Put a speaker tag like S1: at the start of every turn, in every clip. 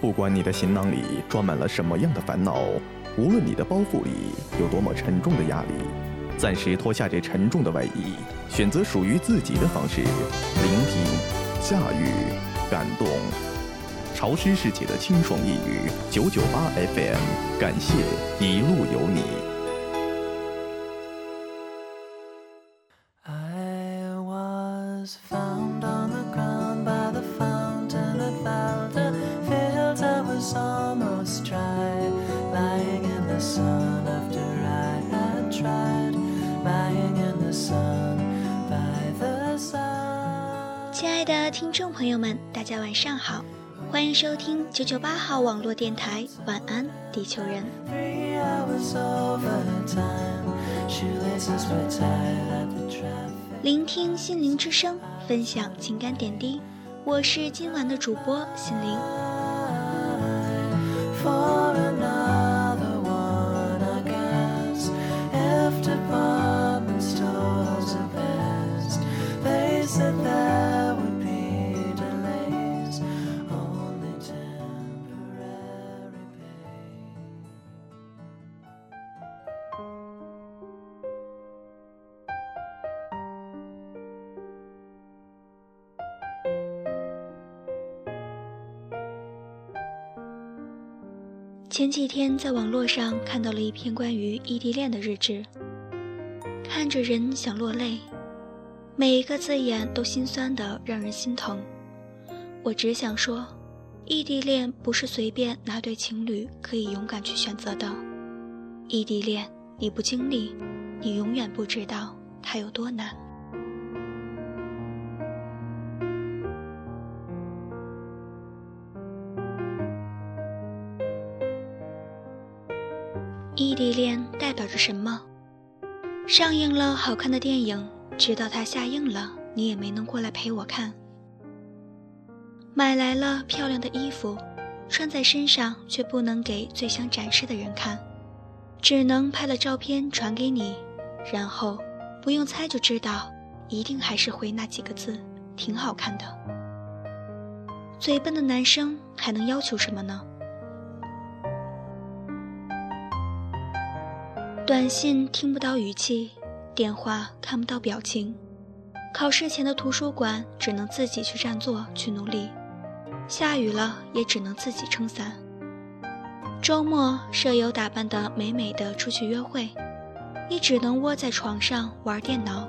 S1: 不管你的行囊里装满了什么样的烦恼，无论你的包袱里有多么沉重的压力，暂时脱下这沉重的外衣，选择属于自己的方式，聆听、下雨、感动。潮湿世界的清爽一语，九九八 FM，感谢一路有你。
S2: 听众朋友们，大家晚上好，欢迎收听九九八号网络电台《晚安地球人》。聆听心灵之声，分享情感点滴，我是今晚的主播心灵。前几天在网络上看到了一篇关于异地恋的日志，看着人想落泪，每一个字眼都心酸的让人心疼。我只想说，异地恋不是随便哪对情侣可以勇敢去选择的。异地恋你不经历，你永远不知道它有多难。异地恋代表着什么？上映了好看的电影，直到它下映了，你也没能过来陪我看。买来了漂亮的衣服，穿在身上却不能给最想展示的人看，只能拍了照片传给你，然后不用猜就知道，一定还是回那几个字，挺好看的。嘴笨的男生还能要求什么呢？短信听不到语气，电话看不到表情，考试前的图书馆只能自己去占座去努力，下雨了也只能自己撑伞。周末舍友打扮的美美的出去约会，你只能窝在床上玩电脑，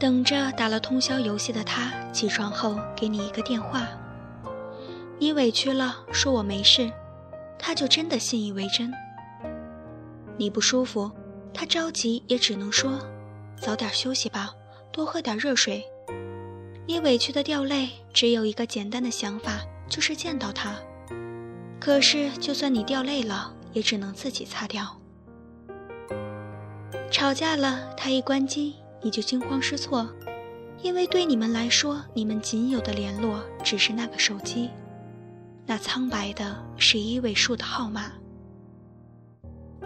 S2: 等着打了通宵游戏的他起床后给你一个电话。你委屈了，说我没事，他就真的信以为真。你不舒服，他着急也只能说：“早点休息吧，多喝点热水。”你委屈的掉泪，只有一个简单的想法，就是见到他。可是，就算你掉泪了，也只能自己擦掉。吵架了，他一关机，你就惊慌失措，因为对你们来说，你们仅有的联络只是那个手机，那苍白的是一位数的号码。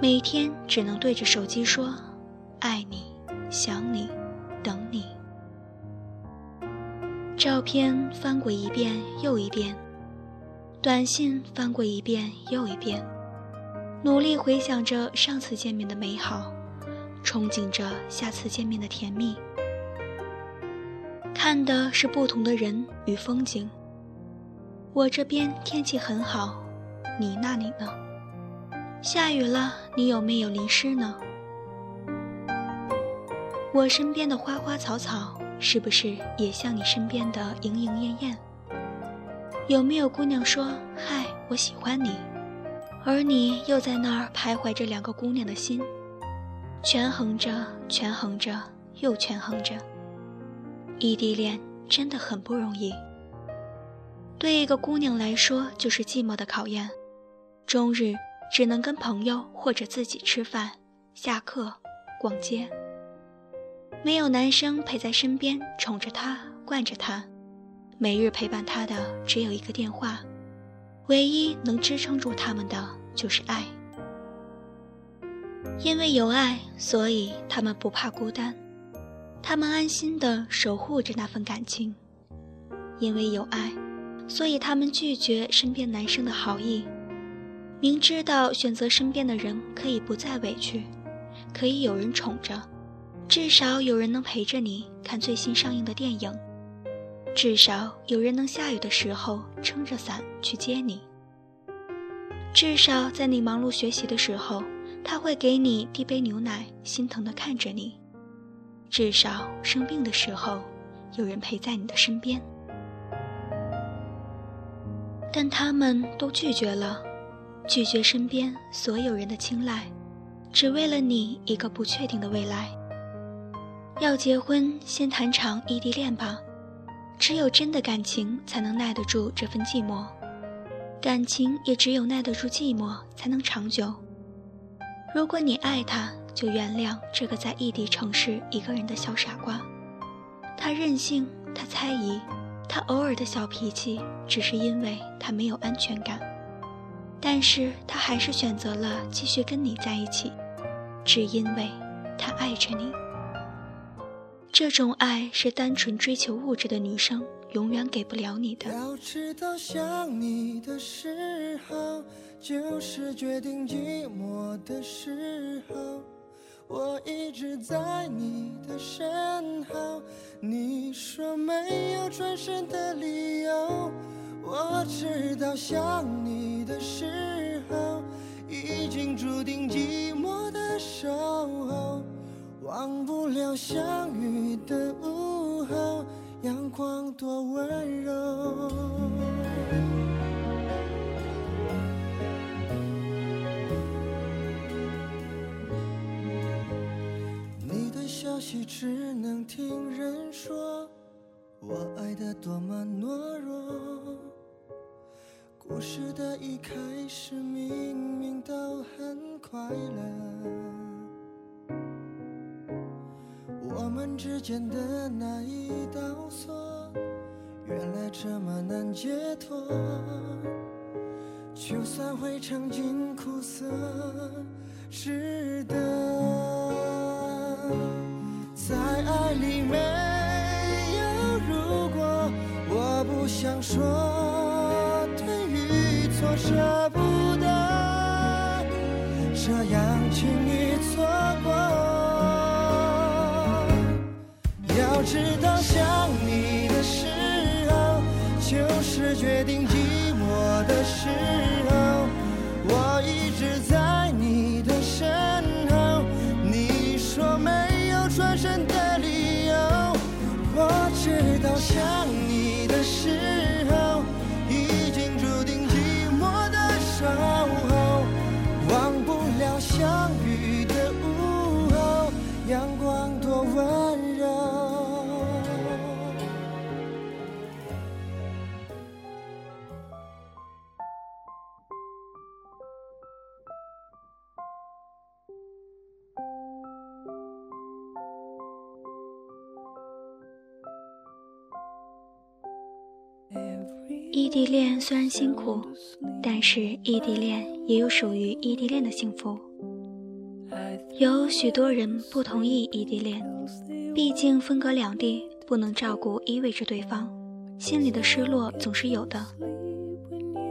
S2: 每天只能对着手机说：“爱你，想你，等你。”照片翻过一遍又一遍，短信翻过一遍又一遍，努力回想着上次见面的美好，憧憬着下次见面的甜蜜。看的是不同的人与风景。我这边天气很好，你那里呢？下雨了，你有没有淋湿呢？我身边的花花草草，是不是也像你身边的莺莺燕燕？有没有姑娘说“嗨，我喜欢你”，而你又在那儿徘徊着两个姑娘的心，权衡着，权衡着，又权衡着。异地恋真的很不容易，对一个姑娘来说就是寂寞的考验，终日。只能跟朋友或者自己吃饭、下课、逛街，没有男生陪在身边宠着她、惯着她，每日陪伴她的只有一个电话，唯一能支撑住他们的就是爱。因为有爱，所以他们不怕孤单，他们安心的守护着那份感情。因为有爱，所以他们拒绝身边男生的好意，明知道选择身边的人可以不再委屈，可以有人宠着，至少有人能陪着你看最新上映的电影，至少有人能下雨的时候撑着伞去接你，至少在你忙碌学习的时候，他会给你递杯牛奶，心疼地看着你，至少生病的时候，有人陪在你的身边。但他们都拒绝了，拒绝身边所有人的青睐，只为了你一个不确定的未来。要结婚，先谈场异地恋吧，只有真的感情才能耐得住这份寂寞，感情也只有耐得住寂寞才能长久。如果你爱他，就原谅这个在异地城市一个人的小傻瓜，他任性，他猜疑。他偶尔的小脾气，只是因为他没有安全感，但是他还是选择了继续跟你在一起，只因为他爱着你。这种爱是单纯追求物质的女生永远给不了你的。
S3: 要知道想你的时候，就是决定寂寞的时候。我一直在你的身后，你说没有转身的理由。我知道想你的时候，已经注定寂寞的守候，忘不了相遇的午后，阳光多温柔。你的消息只能听人说，我爱的多么懦弱。故事的一开始明明都很快乐，我们之间的那一道锁，原来这么难解脱。就算会尝尽苦涩，值得。在爱里没有如果，我不想说与错，舍不得这样轻易错过。要知道想你的时候，就是决定寂寞的时候。我一直在你的身后，你说没有。转身的理由，我知道想
S2: 异地恋虽然辛苦，但是异地恋也有属于异地恋的幸福。有许多人不同意异地恋，毕竟分隔两地，不能照顾依偎着对方，心里的失落总是有的。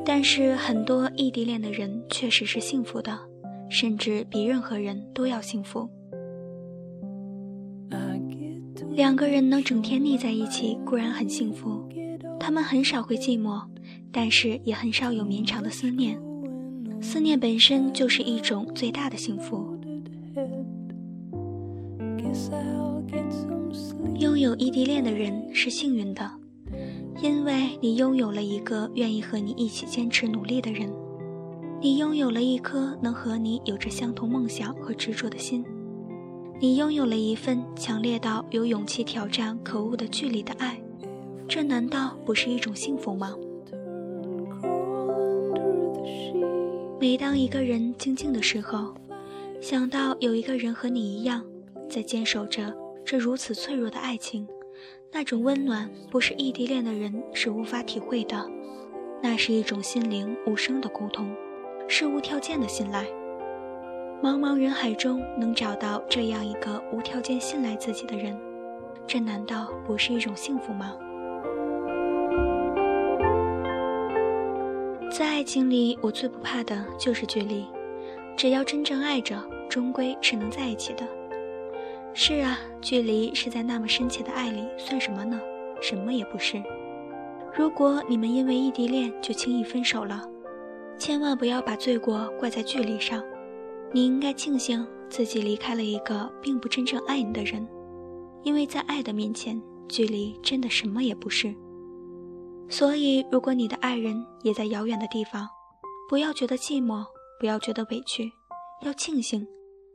S2: 但是很多异地恋的人确实是幸福的，甚至比任何人都要幸福。两个人能整天腻在一起，固然很幸福。他们很少会寂寞，但是也很少有绵长的思念。思念本身就是一种最大的幸福。拥有异地恋的人是幸运的，因为你拥有了一个愿意和你一起坚持努力的人，你拥有了一颗能和你有着相同梦想和执着的心，你拥有了一份强烈到有勇气挑战可恶的距离的爱。这难道不是一种幸福吗？每当一个人静静的时候，想到有一个人和你一样，在坚守着这如此脆弱的爱情，那种温暖不是异地恋的人是无法体会的。那是一种心灵无声的沟通，是无条件的信赖。茫茫人海中能找到这样一个无条件信赖自己的人，这难道不是一种幸福吗？在爱情里，我最不怕的就是距离。只要真正爱着，终归是能在一起的。是啊，距离是在那么深切的爱里算什么呢？什么也不是。如果你们因为异地恋就轻易分手了，千万不要把罪过怪在距离上。你应该庆幸自己离开了一个并不真正爱你的人，因为在爱的面前，距离真的什么也不是。所以，如果你的爱人也在遥远的地方，不要觉得寂寞，不要觉得委屈，要庆幸，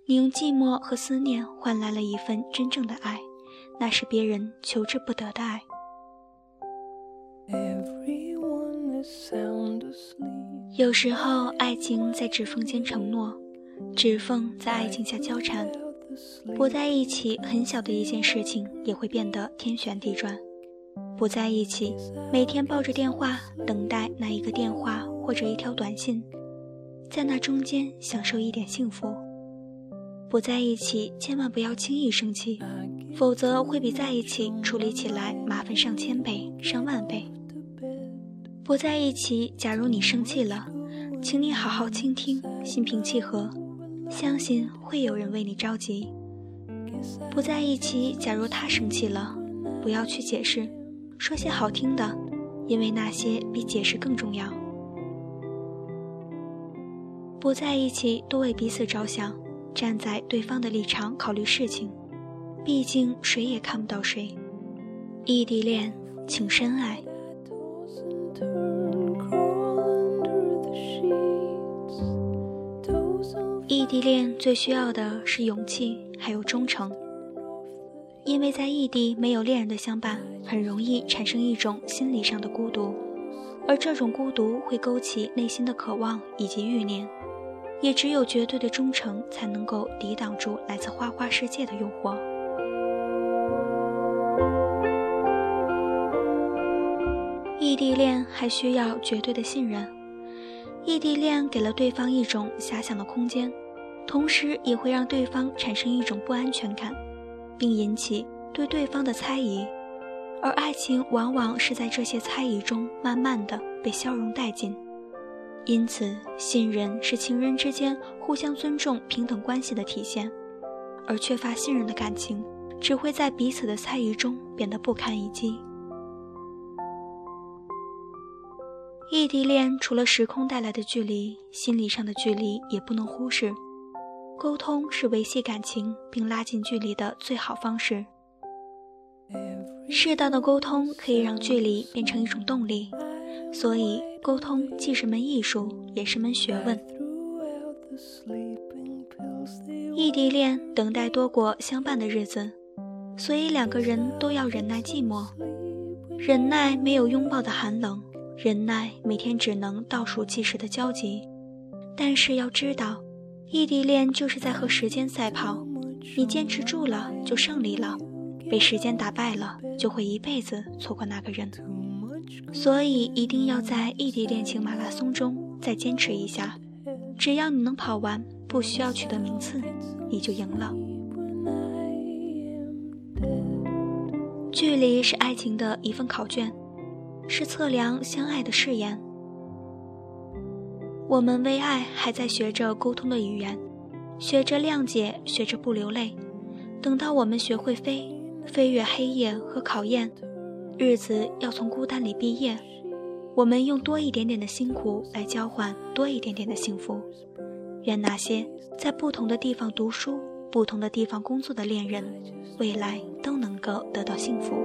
S2: 你用寂寞和思念换来了一份真正的爱，那是别人求之不得的爱。有时候，爱情在指缝间承诺，指缝在爱情下交缠，不在一起，很小的一件事情也会变得天旋地转。不在一起，每天抱着电话等待那一个电话或者一条短信，在那中间享受一点幸福。不在一起，千万不要轻易生气，否则会比在一起处理起来麻烦上千倍、上万倍。不在一起，假如你生气了，请你好好倾听，心平气和，相信会有人为你着急。不在一起，假如他生气了，不要去解释。说些好听的，因为那些比解释更重要。不在一起，多为彼此着想，站在对方的立场考虑事情。毕竟谁也看不到谁。异地恋，请深爱。异地恋最需要的是勇气，还有忠诚。因为在异地没有恋人的相伴，很容易产生一种心理上的孤独，而这种孤独会勾起内心的渴望以及欲念，也只有绝对的忠诚才能够抵挡住来自花花世界的诱惑。异地恋还需要绝对的信任，异地恋给了对方一种遐想的空间，同时也会让对方产生一种不安全感。并引起对对方的猜疑，而爱情往往是在这些猜疑中慢慢的被消融殆尽。因此，信任是情人之间互相尊重、平等关系的体现，而缺乏信任的感情，只会在彼此的猜疑中变得不堪一击。异地恋除了时空带来的距离，心理上的距离也不能忽视。沟通是维系感情并拉近距离的最好方式。适当的沟通可以让距离变成一种动力，所以沟通既是门艺术，也是门学问。异地恋等待多过相伴的日子，所以两个人都要忍耐寂寞，忍耐没有拥抱的寒冷，忍耐每天只能倒数计时的焦急。但是要知道。异地恋就是在和时间赛跑，你坚持住了就胜利了，被时间打败了就会一辈子错过那个人。所以一定要在异地恋情马拉松中再坚持一下，只要你能跑完，不需要取得名次，你就赢了。距离是爱情的一份考卷，是测量相爱的誓言。我们为爱还在学着沟通的语言，学着谅解，学着不流泪。等到我们学会飞，飞越黑夜和考验，日子要从孤单里毕业。我们用多一点点的辛苦来交换多一点点的幸福。愿那些在不同的地方读书、不同的地方工作的恋人，未来都能够得到幸福。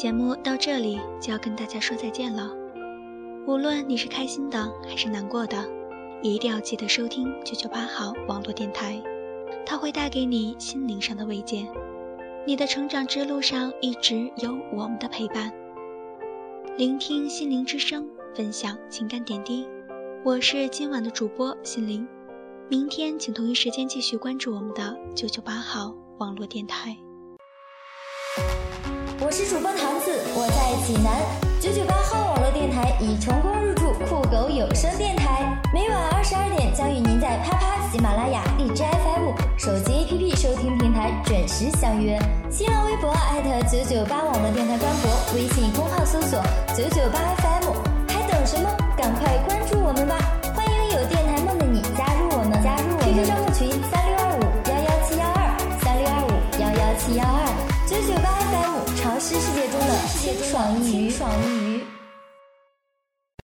S2: 节目到这里就要跟大家说再见了。无论你是开心的还是难过的，一定要记得收听九九八号网络电台，它会带给你心灵上的慰藉。你的成长之路上一直有我们的陪伴，聆听心灵之声，分享情感点滴。我是今晚的主播心灵，明天请同一时间继续关注我们的九九八号网络电台。
S4: 我是主播桃子，我在济南九九八号网络电台已成功入驻。酷狗有声电台，每晚二十二点将与您在啪啪、喜马拉雅、荔枝 FM、手机 APP 收听平台准时相约。新浪微博艾特九九八网络电台官博，微信公号搜索九九八 FM，还等什么？赶快关注我们吧！幺七幺二九九八 FM，潮湿世界中的清爽一隅，爽一隅。